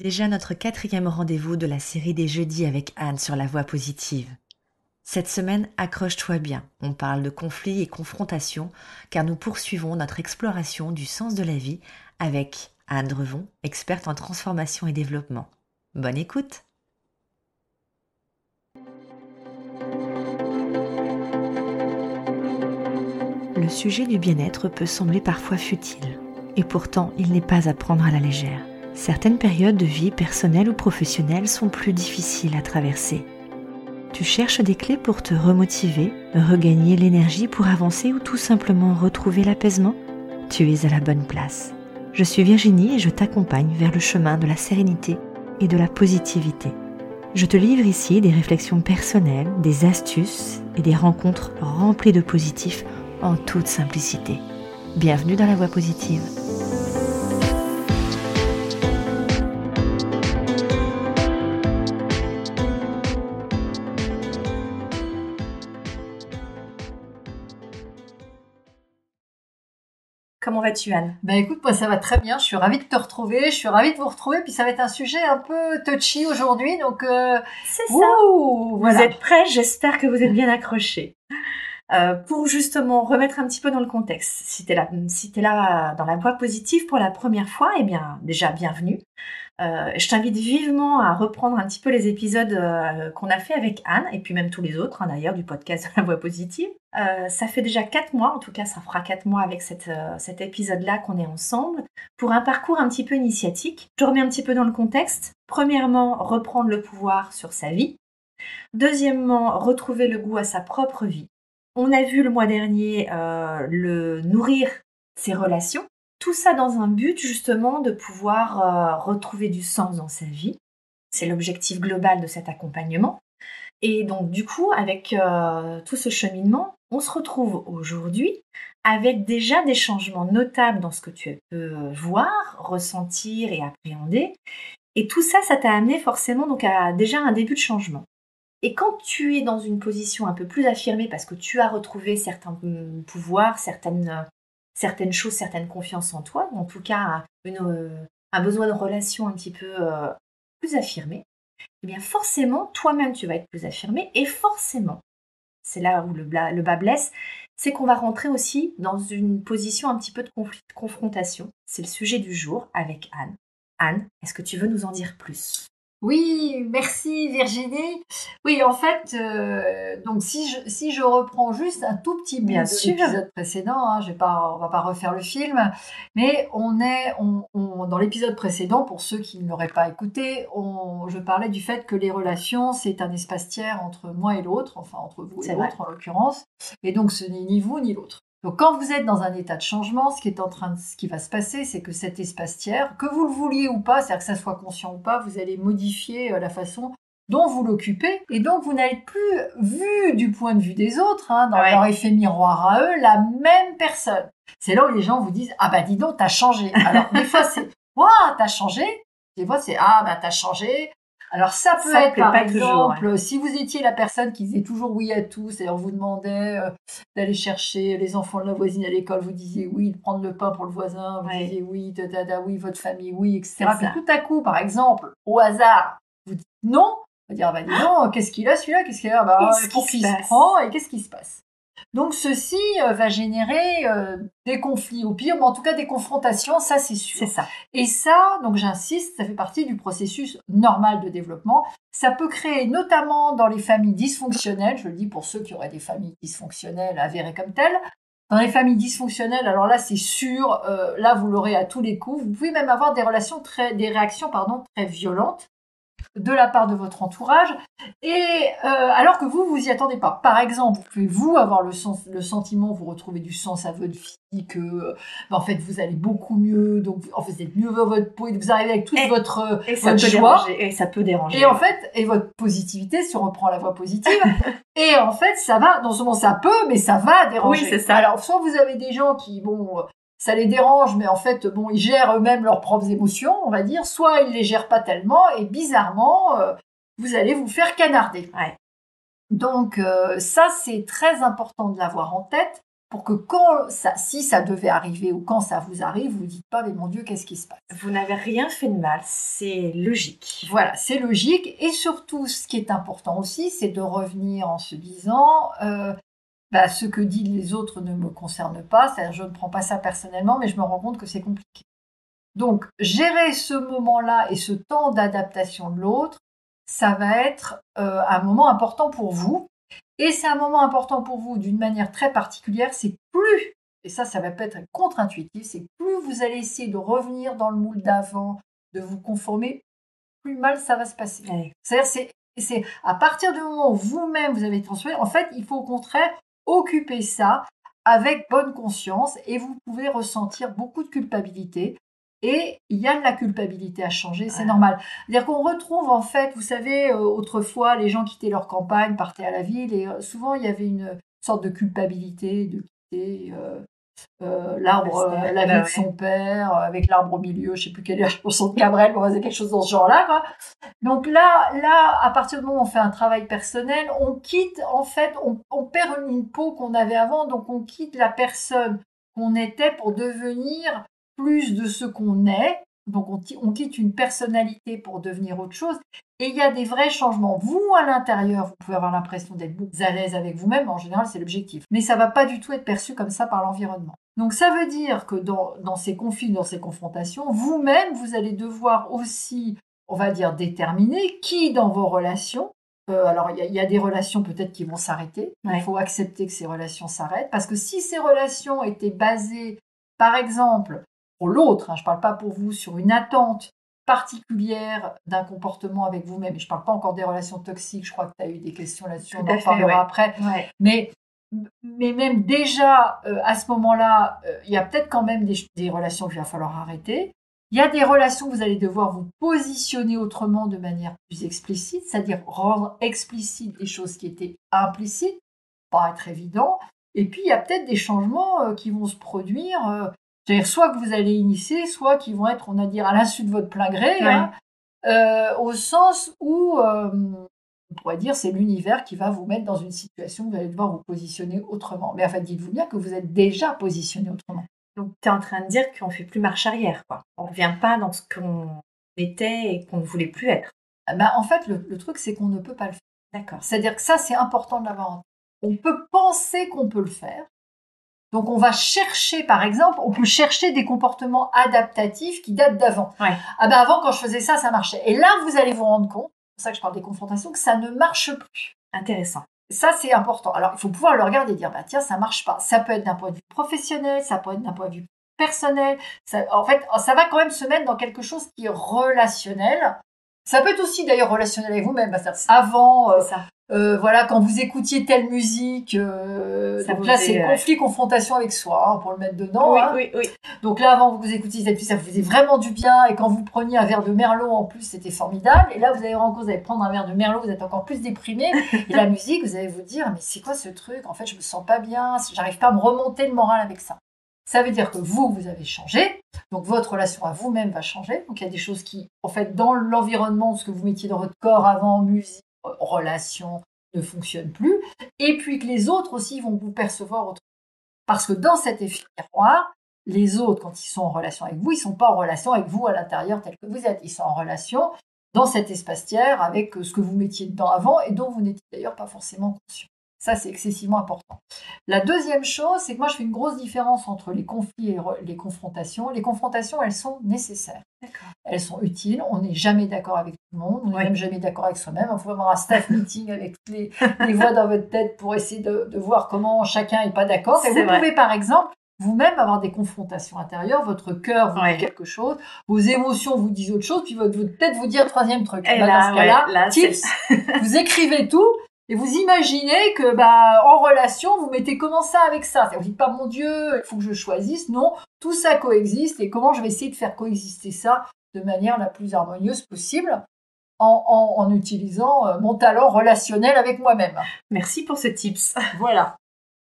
Déjà notre quatrième rendez-vous de la série des jeudis avec Anne sur la voie positive. Cette semaine, accroche-toi bien, on parle de conflits et confrontations car nous poursuivons notre exploration du sens de la vie avec Anne Drevon, experte en transformation et développement. Bonne écoute Le sujet du bien-être peut sembler parfois futile, et pourtant il n'est pas à prendre à la légère certaines périodes de vie personnelle ou professionnelle sont plus difficiles à traverser. Tu cherches des clés pour te remotiver, regagner l'énergie pour avancer ou tout simplement retrouver l'apaisement? Tu es à la bonne place. Je suis Virginie et je t'accompagne vers le chemin de la sérénité et de la positivité. Je te livre ici des réflexions personnelles, des astuces et des rencontres remplies de positifs en toute simplicité. Bienvenue dans la voie positive. Comment vas-tu, Anne? Ben écoute, moi ça va très bien. Je suis ravie de te retrouver. Je suis ravie de vous retrouver. Puis ça va être un sujet un peu touchy aujourd'hui, donc euh, c'est ça. vous êtes prêts? J'espère que vous êtes bien accrochés. Euh, pour justement remettre un petit peu dans le contexte, si tu es là, si es là dans la voie positive pour la première fois, eh bien déjà bienvenue. Euh, je t'invite vivement à reprendre un petit peu les épisodes euh, qu'on a fait avec Anne et puis même tous les autres hein, d'ailleurs du podcast de la voix positive. Euh, ça fait déjà quatre mois, en tout cas ça fera quatre mois avec cette, cet épisode-là qu'on est ensemble pour un parcours un petit peu initiatique. Je remets un petit peu dans le contexte. Premièrement, reprendre le pouvoir sur sa vie. Deuxièmement, retrouver le goût à sa propre vie. On a vu le mois dernier le nourrir ses relations tout ça dans un but justement de pouvoir euh, retrouver du sens dans sa vie. C'est l'objectif global de cet accompagnement. Et donc du coup, avec euh, tout ce cheminement, on se retrouve aujourd'hui avec déjà des changements notables dans ce que tu peux voir, ressentir et appréhender. Et tout ça, ça t'a amené forcément donc à déjà un début de changement. Et quand tu es dans une position un peu plus affirmée parce que tu as retrouvé certains pouvoirs, certaines certaines choses, certaines confiances en toi, ou en tout cas euh, un besoin de relation un petit peu euh, plus affirmé, eh bien forcément, toi-même, tu vas être plus affirmé et forcément, c'est là où le, le bas blesse, c'est qu'on va rentrer aussi dans une position un petit peu de conflit, de confrontation. C'est le sujet du jour avec Anne. Anne, est-ce que tu veux nous en dire plus? Oui, merci Virginie. Oui, en fait, euh, donc si je, si je reprends juste un tout petit bout de l'épisode précédent, hein, je vais pas, on va pas refaire le film, mais on est on, dans l'épisode précédent, pour ceux qui ne l'auraient pas écouté, on, je parlais du fait que les relations, c'est un espace tiers entre moi et l'autre, enfin entre vous et l'autre en l'occurrence, et donc ce n'est ni vous ni l'autre. Donc quand vous êtes dans un état de changement, ce qui est en train de, ce qui va se passer, c'est que cet espace tiers, que vous le vouliez ou pas, c'est-à-dire que ça soit conscient ou pas, vous allez modifier euh, la façon dont vous l'occupez, et donc vous n'allez plus vu du point de vue des autres, hein, dans leur effet miroir à eux, la même personne. C'est là où les gens vous disent ah bah dis donc t'as changé. Alors des fois c'est waouh t'as changé, des fois c'est ah bah t'as changé, alors ça peut être par exemple, si vous étiez la personne qui disait toujours oui à tout, c'est-à-dire vous demandait euh, d'aller chercher les enfants de la voisine à l'école, vous disiez oui, de prendre le pain pour le voisin, vous disiez oui, da, oui, votre famille, oui, etc. Puis tout à coup, par exemple, au hasard, vous dites non, on va dire bah non, qu'est-ce qu'il a celui-là, qu'est-ce qu'il a, bah, qu'est-ce qu'il se prend et qu'est-ce qui se passe? Donc ceci euh, va générer euh, des conflits au pire, mais en tout cas des confrontations, ça c'est sûr. C'est ça. Et ça, donc j'insiste, ça fait partie du processus normal de développement. Ça peut créer notamment dans les familles dysfonctionnelles, je le dis pour ceux qui auraient des familles dysfonctionnelles avérées comme telles, dans les familles dysfonctionnelles, alors là c'est sûr, euh, là vous l'aurez à tous les coups. Vous pouvez même avoir des relations très, des réactions pardon très violentes de la part de votre entourage, et euh, alors que vous, vous y attendez pas. Par exemple, pouvez-vous avoir le, sens, le sentiment, vous retrouvez du sens à votre vie, que euh, ben, en fait vous allez beaucoup mieux, donc en fait vous êtes mieux dans votre peau, vous arrivez avec toute votre, et ça joie. et ça peut déranger. Et en fait, et votre positivité, si on reprend la voie positive, et en fait ça va, non seulement ça peut, mais ça va déranger. Oui, c'est ça. Alors soit vous avez des gens qui, bon, ça les dérange, mais en fait, bon, ils gèrent eux-mêmes leurs propres émotions, on va dire, soit ils les gèrent pas tellement, et bizarrement, euh, vous allez vous faire canarder. Donc euh, ça, c'est très important de l'avoir en tête. pour que quand ça, si ça devait arriver ou quand ça vous arrive, vous ne dites pas, mais mon Dieu, qu'est-ce qui se passe? Vous n'avez rien fait de mal, c'est logique. Voilà, c'est logique. Et surtout, ce qui est important aussi, c'est de revenir en se disant, euh, bah, ce que disent les autres ne me concerne pas, c'est-à-dire je ne prends pas ça personnellement, mais je me rends compte que c'est compliqué. Donc, gérer ce moment-là et ce temps d'adaptation de l'autre, ça va être euh, un moment important pour vous et c'est un moment important pour vous d'une manière très particulière, c'est plus, et ça, ça va peut être contre-intuitif, c'est plus vous allez essayer de revenir dans le moule d'avant, de vous conformer, plus mal ça va se passer. C'est-à-dire, c'est, à partir du moment où vous-même vous avez transformé, en fait, il faut au contraire occuper ça avec bonne conscience et vous pouvez ressentir beaucoup de culpabilité et il y a de la culpabilité à changer, c'est normal. C'est-à-dire qu'on retrouve en fait, vous savez, euh, autrefois, les gens quittaient leur campagne, partaient à la ville, et euh, souvent il y avait une sorte de culpabilité de quitter euh, l'arbre, la vie de son père, avec l'arbre au milieu, je sais plus quel âge pour son Cabrel, on faisait quelque chose dans ce genre-là. Donc là, là, à partir du moment où on fait un travail personnel, on quitte, en fait, on, on perd une peau qu'on avait avant, donc on quitte la personne qu'on était pour devenir plus de ce qu'on est. Donc on, quitte une personnalité pour devenir autre chose. Et il y a des vrais changements. Vous, à l'intérieur, vous pouvez avoir l'impression d'être beaucoup à l'aise avec vous-même. En général, c'est l'objectif. Mais ça va pas du tout être perçu comme ça par l'environnement. Donc ça veut dire que dans, ces conflits, dans ces confrontations, vous-même, vous allez devoir aussi, on va dire, déterminer qui dans vos relations euh, alors, il y, a des relations peut-être qui vont s'arrêter. Il faut accepter que ces relations s'arrêtent. Parce que si ces relations étaient basées, par exemple, pour l'autre, hein, je ne parle pas pour vous, sur une attente particulière d'un comportement avec vous-même. Et je ne parle pas encore des relations toxiques, je crois que tu as eu des questions là-dessus, on en parlera après. Mais, mais même déjà, euh, à ce moment-là, euh, il y a peut-être quand même des, relations qu'il va falloir arrêter. Il y a des relations où vous allez devoir vous positionner autrement de manière plus explicite, c'est-à-dire rendre explicite des choses qui étaient implicites, pas être évident. Et puis, il y a peut-être des changements euh, qui vont se produire c'est-à-dire soit que vous allez initier, soit qui vont être, on va dire, à l'insu de votre plein gré, hein, euh, au sens où, euh, on pourrait dire, c'est l'univers qui va vous mettre dans une situation où vous allez devoir vous positionner autrement. Mais en fait, dites-vous bien que vous êtes déjà positionné autrement. Donc, tu es en train de dire qu'on ne fait plus marche arrière, quoi. On ne revient pas dans ce qu'on était et qu'on ne voulait plus être. Ben, en fait, le, le truc, c'est qu'on ne peut pas le faire. D'accord. C'est-à-dire que ça, c'est important de l'avoir On peut penser qu'on peut le faire, donc on va chercher, par exemple, on peut chercher des comportements adaptatifs qui datent d'avant. Ah ben avant, quand je faisais ça, ça marchait. Et là, vous allez vous rendre compte, c'est pour ça que je parle des confrontations, que ça ne marche plus. Intéressant. Ça, c'est important. Alors, il faut pouvoir le regarder et dire, bah tiens, ça marche pas. Ça peut être d'un point de vue professionnel, ça peut être d'un point de vue personnel. en fait, ça va quand même se mettre dans quelque chose qui est relationnel. Ça peut être aussi d'ailleurs relationnel avec vous-même. Avant, euh, ça. Euh, voilà, quand vous écoutiez telle musique, euh, donc là c'est conflit, confrontation avec soi, hein, pour le mettre dedans. Oui, hein. oui, oui. Donc là avant vous écoutiez cette musique, ça vous faisait vraiment du bien, et quand vous preniez un verre de merlot en plus, c'était formidable. Et là vous allez rencontrer, vous allez prendre un verre de merlot, vous êtes encore plus déprimé. et la musique, vous allez vous dire, mais c'est quoi ce truc? En fait, je me sens pas bien, j'arrive pas à me remonter le moral avec ça. Ça veut dire que vous, vous avez changé, donc votre relation à vous-même va changer. Donc il y a des choses qui, en fait, dans l'environnement, ce que vous mettiez dans votre corps avant, musique, relation ne fonctionne plus, et puis que les autres aussi vont vous percevoir autrement. Parce que dans cet effet miroir, les autres, quand ils sont en relation avec vous, ils ne sont pas en relation avec vous à l'intérieur tel que vous êtes. Ils sont en relation dans cet espace tiers avec ce que vous mettiez dedans avant et dont vous n'étiez d'ailleurs pas forcément conscient. Ça, c'est excessivement important. La deuxième chose, c'est que moi, je fais une grosse différence entre les conflits et les confrontations. Les confrontations, elles sont nécessaires. Elles sont utiles. On n'est jamais d'accord avec tout le monde. On n'est même jamais d'accord avec soi-même. Il faut avoir un staff meeting avec toutes les, voix dans votre tête pour essayer de, voir comment chacun n'est pas d'accord. Et vous pouvez, par exemple, vous-même avoir des confrontations intérieures, votre cœur vous dit quelque chose, vos émotions vous disent autre chose, puis votre, tête vous dit un troisième truc. Et bah, là, dans ce cas-là, tips, vous écrivez tout, et vous imaginez que bah en relation, vous mettez comment ça avec ça? Vous dites pas mon Dieu, il faut que je choisisse. Non, tout ça coexiste et comment je vais essayer de faire coexister ça de manière la plus harmonieuse possible en, en, utilisant euh, mon talent relationnel avec moi-même? Merci pour ce tips. voilà.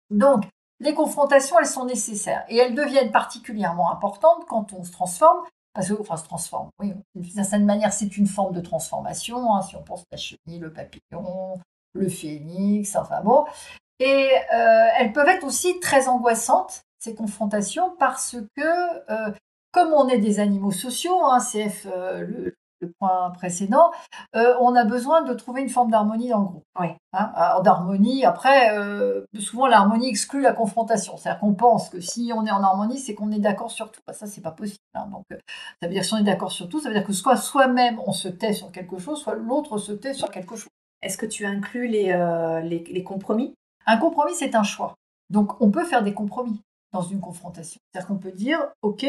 Donc, les confrontations, elles sont nécessaires et elles deviennent particulièrement importantes quand on se transforme. Parce que, enfin, se transforme, oui, d'une certaine manière, c'est une forme de transformation. Hein, si on pense à la chenille, le papillon, le phénix, enfin bon. Et elles peuvent être aussi très angoissantes, ces confrontations, parce que comme on est des animaux sociaux, hein, CF le, le point précédent, euh, on a besoin de trouver une forme d'harmonie dans le groupe. Oui. Hein, d'harmonie, après, euh, souvent l'harmonie exclut la confrontation. C'est-à-dire qu'on pense que si on est en harmonie, c'est qu'on est d'accord sur tout. Bah, ça, c'est pas possible. Hein. Donc, euh, ça veut dire que si on est d'accord sur tout, ça veut dire que soit soi-même on se tait sur quelque chose, soit l'autre se tait sur quelque chose. Est-ce que tu inclus les, les, les compromis? Un compromis, c'est un choix. Donc, on peut faire des compromis dans une confrontation. C'est-à-dire qu'on peut dire, OK,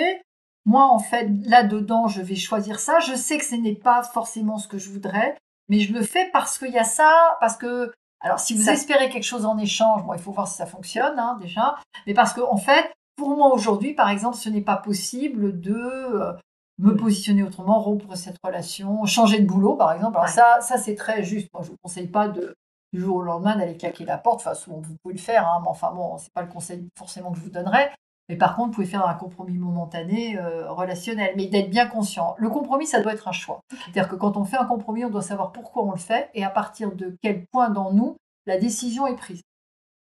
moi, en fait, là-dedans, je vais choisir ça. Je sais que ce n'est pas forcément ce que je voudrais, mais je le fais parce qu'il y a ça, parce que... Alors, si vous espérez quelque chose en échange, bon, il faut voir si ça fonctionne, hein, déjà. Mais parce que, en fait, pour moi, aujourd'hui, par exemple, ce n'est pas possible de euh, me positionner autrement, rompre cette relation, changer de boulot, par exemple. Alors, ça, ça c'est très juste. Moi, je ne vous conseille pas de, du jour au lendemain d'aller claquer la porte. Enfin, souvent, vous pouvez le faire, hein, mais enfin, bon, c'est pas le conseil forcément que je vous donnerais. Mais par contre, vous pouvez faire un compromis momentané, euh, relationnel, mais d'être bien conscient. Le compromis, ça doit être un choix. C'est-à-dire que quand on fait un compromis, on doit savoir pourquoi on le fait et à partir de quel point dans nous la décision est prise.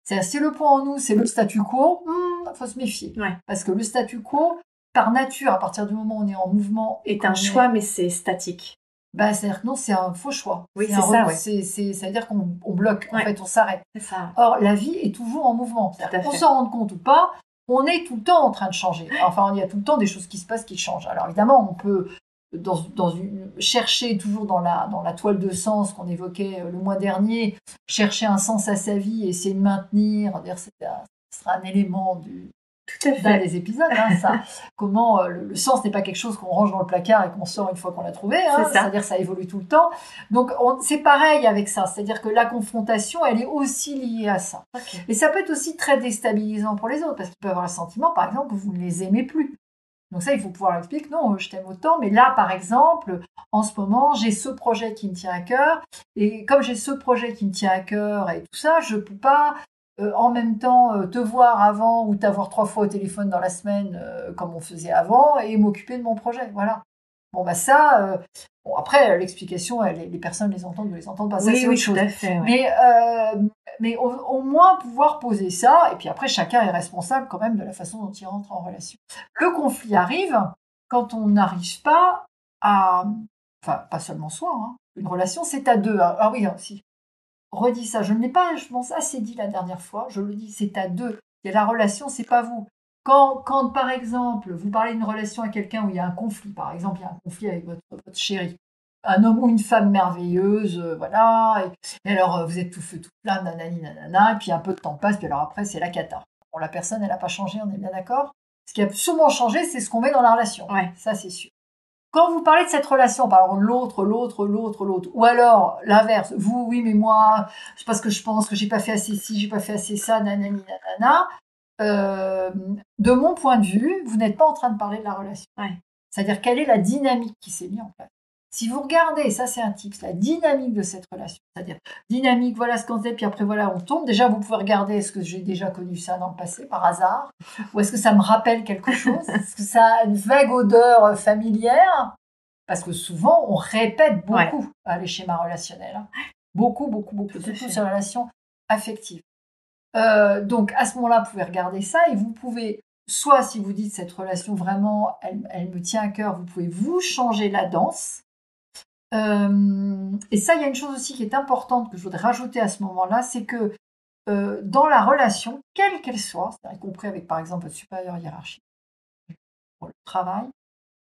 C'est si le point en nous, c'est le statu quo, il hmm, faut se méfier. Parce que le statu quo, par nature, à partir du moment où on est en mouvement, est un choix, mais c'est statique. Bah, c'est-à-dire que non, c'est un faux choix. Oui, c'est ça. C'est, à dire qu'on bloque, en fait, on s'arrête. Ça. Or, la vie est toujours en mouvement. On s'en rend compte ou pas, on est tout le temps en train de changer. Enfin, il y a tout le temps des choses qui se passent qui changent. Alors évidemment, on peut dans, une, chercher toujours dans la, dans la toile de sens qu'on évoquait euh, le mois dernier, chercher un sens à sa vie, essayer de maintenir, ce sera un élément du, tout à fait. des épisodes, hein, ça. Comment euh, le, sens n'est pas quelque chose qu'on range dans le placard et qu'on sort une fois qu'on l'a trouvé. Hein, C'est-à-dire ça évolue tout le temps. Donc c'est pareil avec ça. C'est-à-dire que la confrontation, elle est aussi liée à ça. Et ça peut être aussi très déstabilisant pour les autres parce qu'ils peuvent avoir le sentiment, par exemple, que vous ne les aimez plus. Donc ça, il faut pouvoir expliquer, non, je t'aime autant, mais là, par exemple, en ce moment, j'ai ce projet qui me tient à cœur, et comme j'ai ce projet qui me tient à cœur et tout ça, je ne peux pas euh, en même temps euh, te voir avant ou t'avoir trois fois au téléphone dans la semaine euh, comme on faisait avant et m'occuper de mon projet. Voilà. Bon, bah ça, bon, après, l'explication, les, personnes les entendent ou les entendent pas. Ça, oui, oui, Tout à fait, Mais, mais au, moins pouvoir poser ça, et puis après, chacun est responsable quand même de la façon dont il rentre en relation. Le conflit arrive quand on n'arrive pas à. Enfin, pas seulement soi, hein. une relation, c'est à deux. Hein. Ah oui, hein, si redis ça. Je ne l'ai pas, je pense, assez dit la dernière fois. Je le dis, c'est à deux. Et la relation, c'est pas vous. Quand, quand, par exemple, vous parlez d'une relation à quelqu'un où il y a un conflit, par exemple, il y a un conflit avec votre, votre chéri, un homme ou une femme merveilleuse, euh, voilà, et, alors euh, vous êtes tout feu, tout plein, nanani, nanana, et puis un peu de temps passe, puis alors après, c'est la cata. Bon, la personne, elle n'a pas changé, on est bien d'accord Ce qui a sûrement changé, c'est ce qu'on met dans la relation. Ouais. Ça, c'est sûr. Quand vous parlez de cette relation, par exemple l'autre, l'autre, l'autre, l'autre, ou alors l'inverse, vous, oui, mais moi, c'est parce que je pense que j'ai pas fait assez ci, j'ai pas fait assez ça, nanani, nanana. Euh, de mon point de vue, vous n'êtes pas en train de parler de la relation. C'est-à-dire quelle est la dynamique qui s'est mise en place? Si vous regardez, ça c'est un tips, la dynamique de cette relation, c'est-à-dire dynamique, voilà ce qu'on fait, puis après voilà, on tombe. Déjà, vous pouvez regarder, est-ce que j'ai déjà connu ça dans le passé par hasard? Ou est-ce que ça me rappelle quelque chose? Est-ce que ça a une vague odeur euh, familière? Parce que souvent, on répète beaucoup les schémas relationnels. Hein. Beaucoup, beaucoup, beaucoup, surtout sur les relations affectives. Euh, donc à ce moment-là, vous pouvez regarder ça et vous pouvez, soit si vous dites cette relation vraiment, elle, elle me tient à cœur, vous pouvez vous changer la danse euh, et ça, il y a une chose aussi qui est importante que je voudrais rajouter à ce moment-là, c'est que euh, dans la relation, quelle qu'elle soit, y compris avec par exemple votre supérieur hiérarchique, pour le travail,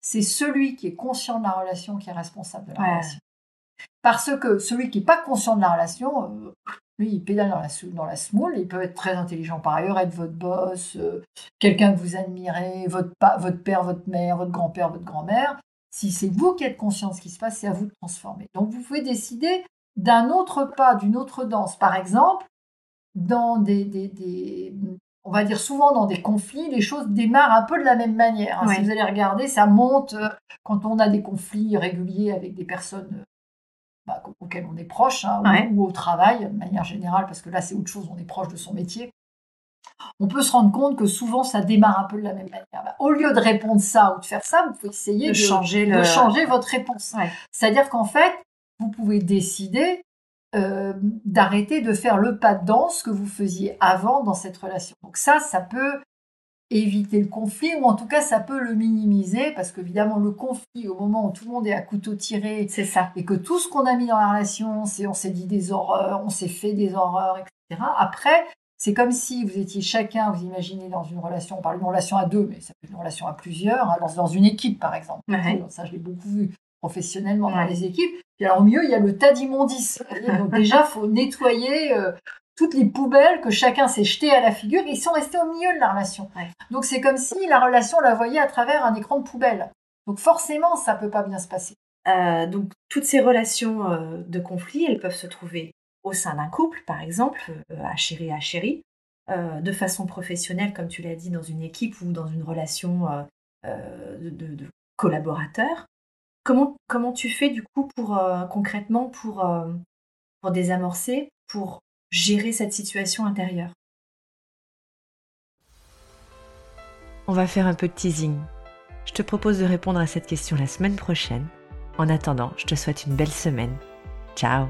c'est celui qui est conscient de la relation qui est responsable de la relation. Parce que celui qui n'est pas conscient de la relation, euh, lui, il pédale dans la, dans la smoule, il peut être très intelligent par ailleurs, être votre boss, quelqu'un que vous admirez, votre, votre père, votre mère, votre grand-père, votre grand-mère. Si c'est vous qui êtes conscient de ce qui se passe, c'est à vous de transformer. Donc vous pouvez décider d'un autre pas, d'une autre danse. Par exemple, dans des, on va dire souvent dans des conflits, les choses démarrent un peu de la même manière. Hein. Si vous allez regarder, ça monte euh, quand on a des conflits réguliers avec des personnes euh, bah, auxquelles on est proche, hein, ou, au travail, de manière générale, parce que là c'est autre chose, on est proche de son métier on peut se rendre compte que souvent ça démarre un peu de la même manière. Bah, au lieu de répondre ça ou de faire ça, vous pouvez essayer de, changer, votre réponse. C'est-à-dire qu'en fait, vous pouvez décider euh, d'arrêter de faire le pas de danse que vous faisiez avant dans cette relation. Donc ça, ça peut éviter le conflit ou en tout cas ça peut le minimiser parce qu'évidemment le conflit au moment où tout le monde est à couteau tiré c'est ça et que tout ce qu'on a mis dans la relation c'est on s'est dit des horreurs on s'est fait des horreurs etc après c'est comme si vous étiez chacun, vous imaginez dans une relation, on parle d'une relation à deux, mais ça peut être une relation à plusieurs, hein, dans, une équipe par exemple. Ça, je l'ai beaucoup vu professionnellement dans les équipes. Et alors au milieu, il y a le tas d'immondices. Donc déjà, il faut nettoyer euh, toutes les poubelles que chacun s'est jeté à la figure. Ils sont restés au milieu de la relation. Donc c'est comme si la relation, on la voyait à travers un écran de poubelle. Donc forcément, ça peut pas bien se passer. Euh, donc toutes ces relations euh, de conflit, elles peuvent se trouver au sein d'un couple, par exemple, euh, à chéri à chéri, euh, de façon professionnelle, comme tu l'as dit, dans une équipe ou dans une relation euh, de, collaborateurs. Comment, comment tu fais du coup pour concrètement pour, pour désamorcer, pour gérer cette situation intérieure? On va faire un peu de teasing. Je te propose de répondre à cette question la semaine prochaine. En attendant, je te souhaite une belle semaine. Ciao